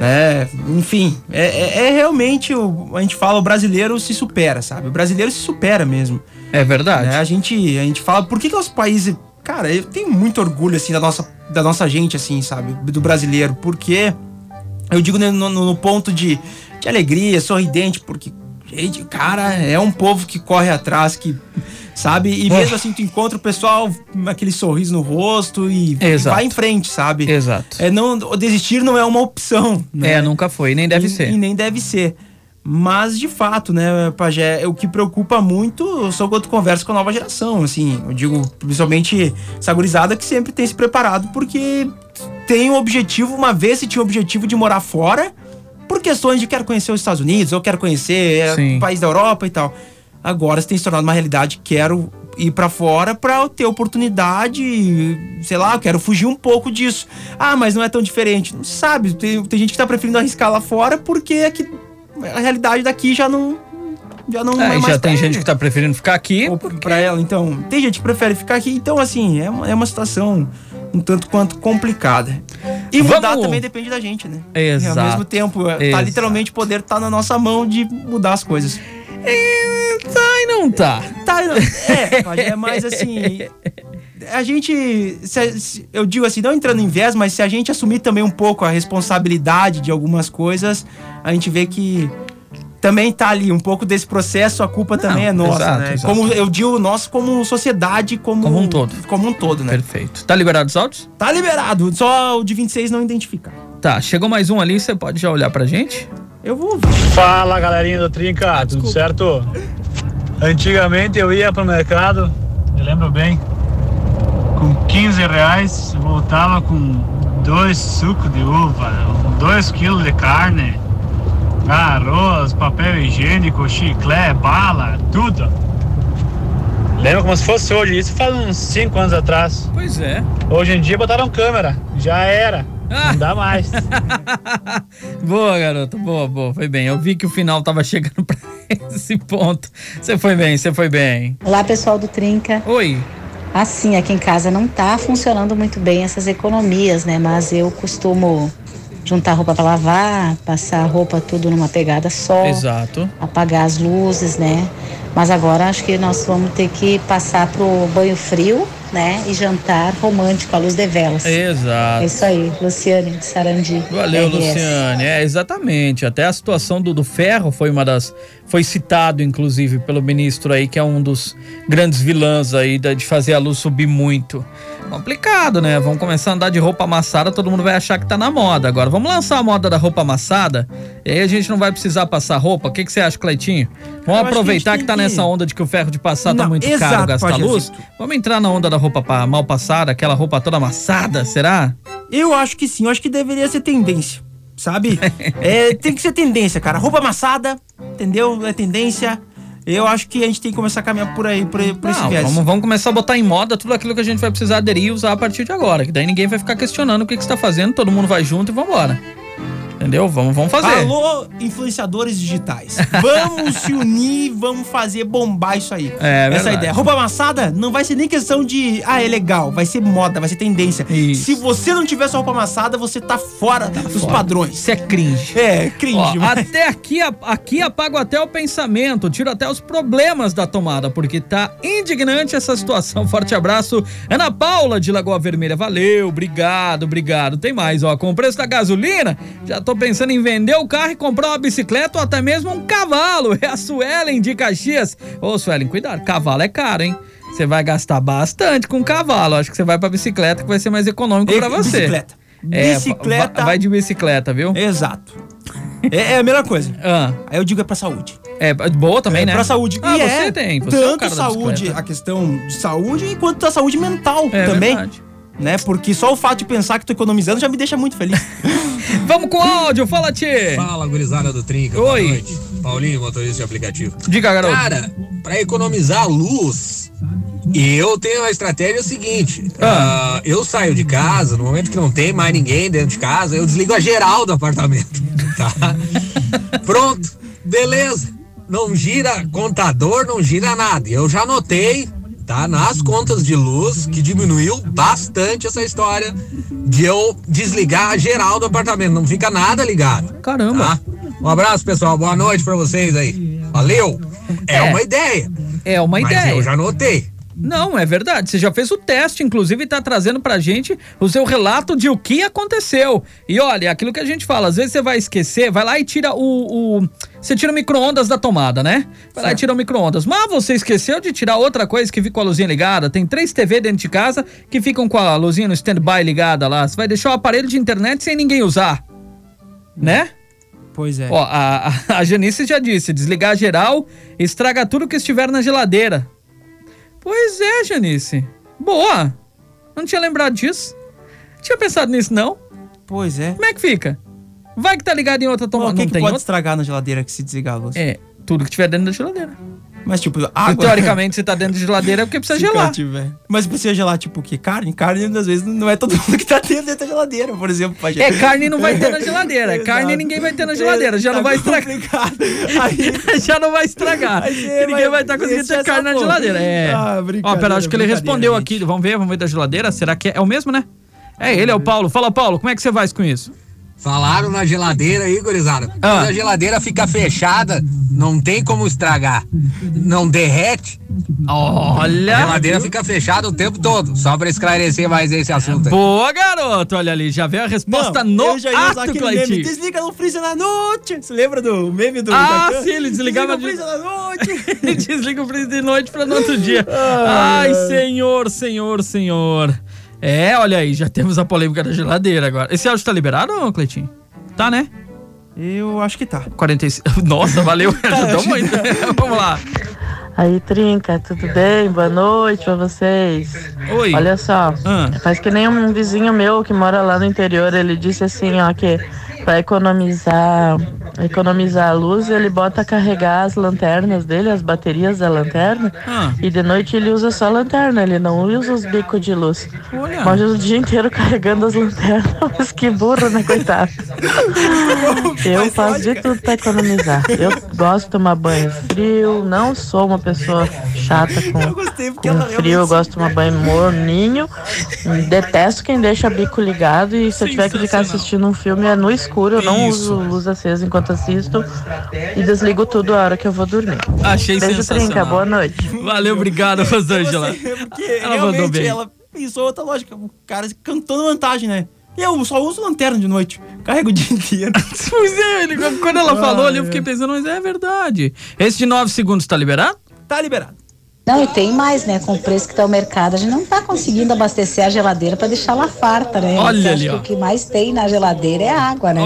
né? Enfim, é, é- é realmente o, a gente fala o brasileiro se supera, sabe? O brasileiro se supera mesmo. É verdade. A gente a gente fala por que, que os países, cara, eu tenho muito orgulho assim da nossa da nossa gente assim, sabe? Do brasileiro, porque eu digo no, no- ponto de, de alegria, sorridente, porque gente, cara, é um povo que corre atrás, que sabe? E mesmo assim tu encontra o pessoal com aquele sorriso no rosto e Exato. vai em frente, sabe? Exato. É não desistir não é uma opção, né? É, nunca foi, nem deve E- ser. E nem deve ser. Mas, de fato, né, Pajé, o que preocupa muito são quando conversa com a nova geração, assim. Eu digo, principalmente essa gurizada que sempre tem se preparado porque tem um objetivo, uma vez se tinha o objetivo de morar fora, por questões de quero conhecer os Estados Unidos, ou quero conhecer é, Sim. o país da Europa e tal. Agora se tem se tornado uma realidade, quero ir pra fora pra ter oportunidade, sei lá, eu quero fugir um pouco disso. Ah, mas não é tão diferente. Não sabe, tem, tem gente que tá preferindo arriscar lá fora porque aqui, a realidade daqui já não já não É, é, já tem gente que tá preferindo ficar aqui. Ou pra ela, então. Tem gente que prefere ficar aqui, então assim, é uma, é uma situação um tanto quanto complicada. E mudar Vamos- também depende da gente, né? Exato. E ao mesmo tempo, é, tá Exato. literalmente o poder tá na nossa mão de mudar as coisas. tá e não tá. Tá, e não- *laughs* é, Pajé, é mais assim. A gente. se- se- eu digo assim, não entrando em viés, mas se a gente assumir também um pouco a responsabilidade de algumas coisas, a gente vê que também tá ali um pouco desse processo, a culpa também é nossa, exato, né? exato. Como eu digo, nós como sociedade, como, Como um todo. Como um todo, né? Perfeito. Tá liberado os áudios? Tá liberado, só o de 26 não identificar. Tá, chegou mais um ali, você pode já olhar pra gente? Eu vou ouvir. Fala galerinha do Trinca, tudo certo? Antigamente eu ia pro mercado, eu lembro bem, com 15 reais voltava com dois sucos de uva, dois quilos de carne, arroz, papel higiênico, chiclete, bala, tudo. Lembra como se fosse hoje, isso faz uns 5 anos atrás. Pois é. Hoje em dia botaram câmera, já era, não dá mais. *laughs* Boa, garoto. Boa, boa. Foi bem. Eu vi que o final tava chegando *laughs* pra esse ponto. Você foi bem, você foi bem. Olá, pessoal do Trinca. Oi. Assim, aqui em casa não tá funcionando muito bem essas economias, né? Mas eu costumo juntar roupa para lavar, passar a roupa tudo numa pegada só, Exato. apagar as luzes, né? Mas agora acho que nós vamos ter que passar pro banho frio, né? E jantar romântico à luz de velas. Exato. É isso aí, Luciane de Sarandi. Valeu, RS. Luciane. É, exatamente. Até a situação do, do ferro foi uma das. Foi citado, inclusive, pelo ministro aí, que é um dos grandes vilãs aí de fazer a luz subir muito. Complicado, né? Vamos começar a andar de roupa amassada, todo mundo vai achar que tá na moda. Agora, vamos lançar a moda da roupa amassada? E aí a gente não vai precisar passar roupa. O que, que você acha, Cleitinho? Vamos Eu que aproveitar gente que, tá que- nessa onda de que o ferro de passar tá Não, muito exato, caro gastar luz. Vamos entrar na onda da roupa pa- mal passada, aquela roupa toda amassada, será? Eu acho que sim, eu acho que deveria ser tendência, sabe? *laughs* é, tem que ser tendência, cara. Roupa amassada, entendeu? É tendência. Eu acho que a gente tem que começar a caminhar por aí, por, por esse Não, viés. vamos, vamos começar a botar em moda tudo aquilo que a gente vai precisar aderir e usar a partir de agora. Que daí ninguém vai ficar questionando o que, que você tá fazendo, todo mundo vai junto e vambora. Entendeu? Vamos, vamos fazer. Alô, influenciadores digitais. Vamos se unir, vamos fazer bombar isso aí. É, Essa é verdade. ideia. Roupa amassada não vai ser nem questão de, ah, é legal. Vai ser moda, vai ser tendência. Se você não tiver sua roupa amassada, você tá fora dos padrões. Isso é cringe. É, cringe. Ó, mas- até aqui, aqui apago até o pensamento, tiro até os problemas da tomada, porque tá indignante essa situação. Forte abraço, Ana Paula de Lagoa Vermelha. Valeu, obrigado, obrigado. Tem mais, ó. Com o preço da gasolina, já tô pensando em vender o carro e comprar uma bicicleta ou até mesmo um cavalo. *laughs* É a Suelen de Caxias. Ô, Suelen, cuidado, cavalo é caro, hein? Você vai gastar bastante com cavalo. Acho que você vai pra bicicleta que vai ser mais econômico pra você. bicicleta. É, Bicicleta. va- vai de bicicleta, viu? Exato. É, é a melhor coisa. Ah. Aí eu digo é pra saúde. É, boa também, é né? Pra saúde. Ah, e você é tem. Você é tanto da saúde, a questão de saúde, quanto a saúde mental É também. verdade. Né? Porque só o fato de pensar que tô economizando já me deixa muito feliz. *laughs* Vamos com áudio, fala, Tchê. Fala, gurizada do Trinca. Oi. Boa noite. Paulinho, motorista de aplicativo. Diga, garoto. Cara, pra economizar luz, eu tenho a estratégia seguinte. ah, eu saio de casa, no momento que não tem mais ninguém dentro de casa, eu desligo a geral do apartamento. *laughs* Tá? Pronto, beleza. Não gira contador, não gira nada. Eu já notei, tá? Nas contas de luz que diminuiu bastante essa história de eu desligar a geral do apartamento. Não fica nada ligado. Caramba. Um abraço, pessoal. Boa noite pra vocês aí. Valeu. É, É. uma ideia. É uma Mas ideia. eu já notei. Não, é verdade. Você já fez o teste, inclusive tá trazendo pra gente o seu relato de o que aconteceu. E olha, aquilo que a gente fala, às vezes você vai esquecer, vai lá e tira o. o- você tira o micro-ondas da tomada, né? Vai lá e tira o micro-ondas. Mas você esqueceu de tirar outra coisa que fica com a luzinha ligada. Tem três TV dentro de casa que ficam com a luzinha no stand-by ligada lá. Você vai deixar o aparelho de internet sem ninguém usar. Né? Pois é. Ó, a- a Janice já disse: desligar geral, estraga tudo que estiver na geladeira. Pois é, Janice. Boa. Não tinha lembrado disso. Tinha pensado nisso, não? Pois é. Como é que fica? Vai que tá ligado em outra tomada. o que, Não que pode outra? estragar na geladeira que se desligar a luz? É, tudo que tiver dentro da geladeira. Mas tipo, E, água. teoricamente, se tá dentro da geladeira porque precisa gelar. tiver. Mas precisa gelar tipo o quê? Carne? Carne, às vezes, não é todo mundo que tá dentro dentro da geladeira, por exemplo. pra É, carne não vai ter na geladeira. Carne ninguém vai ter na geladeira. Já Tá não vai estragar. *laughs* já não vai estragar. Aí você Ninguém vai- estar conseguindo esse ter é carne na geladeira. É. Ah, Ó, pera, acho que ele respondeu gente. aqui. Vamos ver, vamos ver da geladeira. Será que é, é o mesmo, né? É ele, é o Paulo. Fala, Paulo, como é que você vai com isso? Falaram na geladeira aí, gurizada. Ah. Quando a geladeira fica fechada, não tem como estragar. Não derrete. Olha. A geladeira fica fechada o tempo todo. Só pra esclarecer mais esse assunto aí. Boa, garoto. Olha ali, já veio a resposta Não, no eu já ia usar ato, meme. Desliga no freezer na noite. Você lembra do meme do Ah, da- sim, ele desligava Desliga de- o freezer na noite. Ele *laughs* desliga o freezer de noite pra no outro dia. *laughs* Ai, senhor, senhor, senhor. É, olha aí, já temos a polêmica da geladeira agora. Esse áudio tá liberado, Cleitinho? Tá, né? Eu acho que tá. 45. *laughs* Nossa, valeu, ajudou muito. Vamos lá. Aí, Trinca, tudo bem? Boa noite pra vocês. Oi. Olha só, Ah. faz que nem um vizinho meu que mora lá no interior, ele disse assim, ó, que pra economizar, economizar a luz, ele bota a carregar as lanternas dele, as baterias da lanterna, Ah. e de noite ele usa só a lanterna, ele não usa os bicos de luz. Olha. Mas o dia inteiro carregando as lanternas, *laughs* mas que burro, né, coitado? *laughs* Eu faço de tudo pra economizar. Eu gosto de tomar banho frio, não sou uma pessoa chata com, com frio, eu gosto de tomar banho morninho. Detesto quem deixa bico ligado e se eu tiver que ficar assistindo um filme é no escuro, eu não Isso. uso luz acesa enquanto assisto e desligo tudo a hora que eu vou dormir. Achei Beijo, sensacional. Trinca, boa noite. Valeu, obrigado, Rosângela. Porque Ela mandou bem. ela pensou outra lógica. O cara cantou na vantagem, né? Eu só uso lanterna de noite. Carrego o dia inteiro. *laughs* Pois é, ele- quando ela falou ali, eu fiquei pensando, mas é verdade. Esse de 9 segundos tá liberado? Tá liberado. Não, e tem mais, né? Com o preço que tá o mercado, a gente não tá conseguindo abastecer a geladeira pra deixar ela farta, né? Olha ali, ó. que o que mais tem na geladeira é água, né?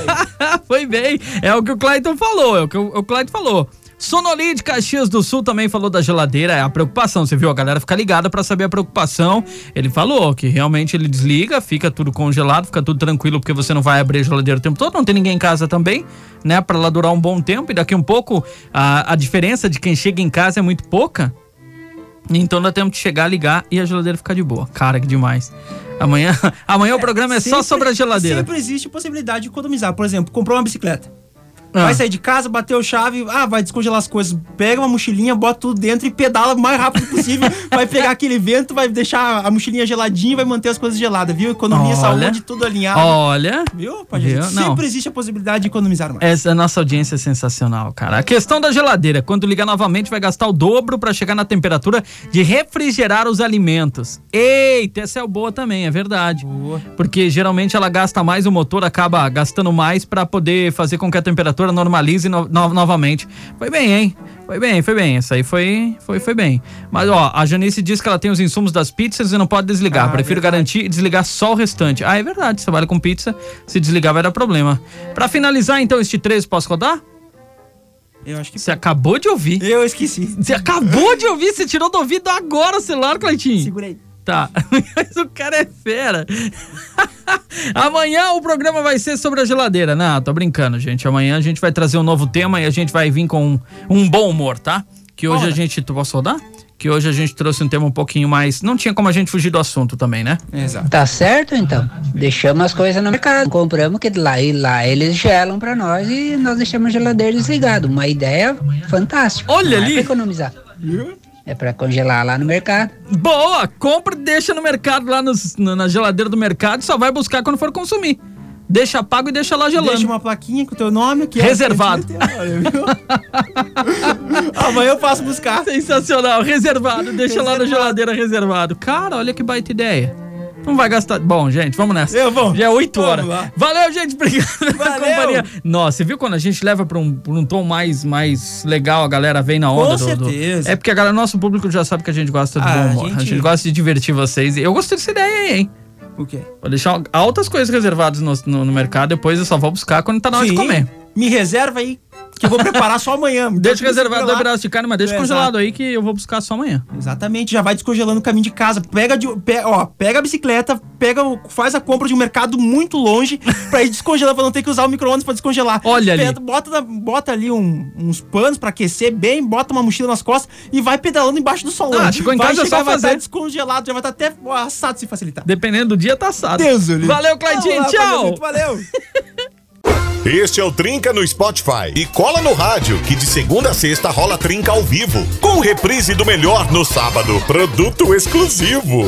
*laughs* Foi bem. É o que o Clayton falou, é o que o, o Clayton falou. Sonoli de Caxias do Sul também falou da geladeira, é a preocupação, você viu? A galera fica ligada pra saber a preocupação. Ele falou que realmente ele desliga, fica tudo congelado, fica tudo tranquilo, porque você não vai abrir a geladeira o tempo todo, não tem ninguém em casa também, né? Pra ela durar um bom tempo e daqui um pouco a, a diferença de quem chega em casa é muito pouca. Então dá tempo de chegar, ligar e a geladeira ficar de boa. Cara, que demais. Amanhã, *laughs* amanhã o programa é só Sempre- sobre a geladeira. Sempre existe possibilidade de economizar. Por exemplo, comprou uma bicicleta. Ah. Vai sair de casa, bateu chave, ah, vai descongelar as coisas. Pega uma mochilinha, bota tudo dentro e pedala o mais rápido possível. *laughs* vai pegar aquele vento, vai deixar a mochilinha geladinha e vai manter as coisas geladas, viu? Economia, Olha. saúde, tudo alinhado. Olha. Viu, Pode Viu? Sempre Não. existe a possibilidade de economizar mais. Essa nossa audiência é sensacional, cara. A questão da geladeira, quando ligar novamente, vai gastar o dobro para chegar na temperatura de refrigerar os alimentos. Eita, essa é boa também, é verdade. Porque geralmente ela gasta mais, o motor acaba gastando mais para poder fazer com que a temperatura normalize no- no- novamente. Foi bem, hein? Foi bem, foi bem. Essa aí foi, foi, foi bem. Mas, ó, a Janice diz que ela tem os insumos das pizzas e não pode desligar. Ah, Prefiro garantir e desligar só o restante. Ah, é verdade. Você trabalha com pizza, se desligar vai dar problema. Pra finalizar, então, este 13, posso rodar? Eu acho que Você acabou de ouvir. Eu esqueci. Você acabou de ouvir, você tirou do ouvido agora o celular, Cleitinho. Segurei. Tá. *laughs* Mas o cara é fera. *laughs* Amanhã o programa vai ser sobre a geladeira. Não, tô brincando, gente. Amanhã a gente vai trazer um novo tema e a gente vai vir com um, um bom humor, tá? Que hoje a gente. Tu posso rodar? Que hoje a gente trouxe um tema um pouquinho mais. Não tinha como a gente fugir do assunto também, né? Exato. Tá certo, então. Deixamos as coisas no mercado. Compramos que lá e lá eles gelam pra nós e nós deixamos a geladeira desligada. Uma ideia fantástica. Olha Não ali. É pra economizar. É pra congelar lá no mercado. Boa! Compra e deixa no mercado, lá nos- na geladeira do mercado, e só vai buscar quando for consumir. Deixa pago e deixa lá gelando. Deixa uma plaquinha com o teu nome. Que é Reservado. Viu? *laughs* Amanhã eu passo buscar. Sensacional, reservado. Deixa lá na geladeira reservado. Cara, olha que baita ideia. Não vai gastar. Bom, gente, vamos nessa. Eu vou. Já é 8 Vamos horas. lá. Valeu, gente. Obrigado pela companhia. Nossa, você viu quando a gente leva pra um, pra um tom mais, mais legal, a galera vem na onda Com do, do- certeza. É porque a galera, nosso público já sabe que a gente gosta de Ah, bom humor. A gente... gente- gosta de divertir vocês. Eu gostei dessa ideia aí, hein? O quê? Vou deixar altas coisas reservadas no, no- no mercado, depois eu só vou buscar quando tá na hora de Sim. comer. Me reserva aí, que eu vou preparar só amanhã. *laughs* Deixa Então, reservado segura dois lá. pedaços de carne, mas deixa É, congelado aí que eu vou buscar só amanhã. Exatamente, já vai descongelando o caminho de casa. Pega, de, pe- ó, pega a bicicleta, pega, faz a compra de um mercado muito longe pra ir descongelando, pra não ter que usar o micro-ondas pra descongelar. Olha ali. Bota, bota ali um- uns panos pra aquecer bem, bota uma mochila nas costas e vai pedalando embaixo do solão. Ah, chegou em vai casa é chegar, só vai fazer. estar descongelado, já vai estar até ó, assado se facilitar. Dependendo do dia, tá assado. Deus. Valeu, Claudinho. Tchau. Valeu. *laughs* Este é o Trinca no Spotify. E cola no rádio, que de segunda a sexta rola Trinca ao vivo. Com reprise do melhor no sábado. Produto exclusivo.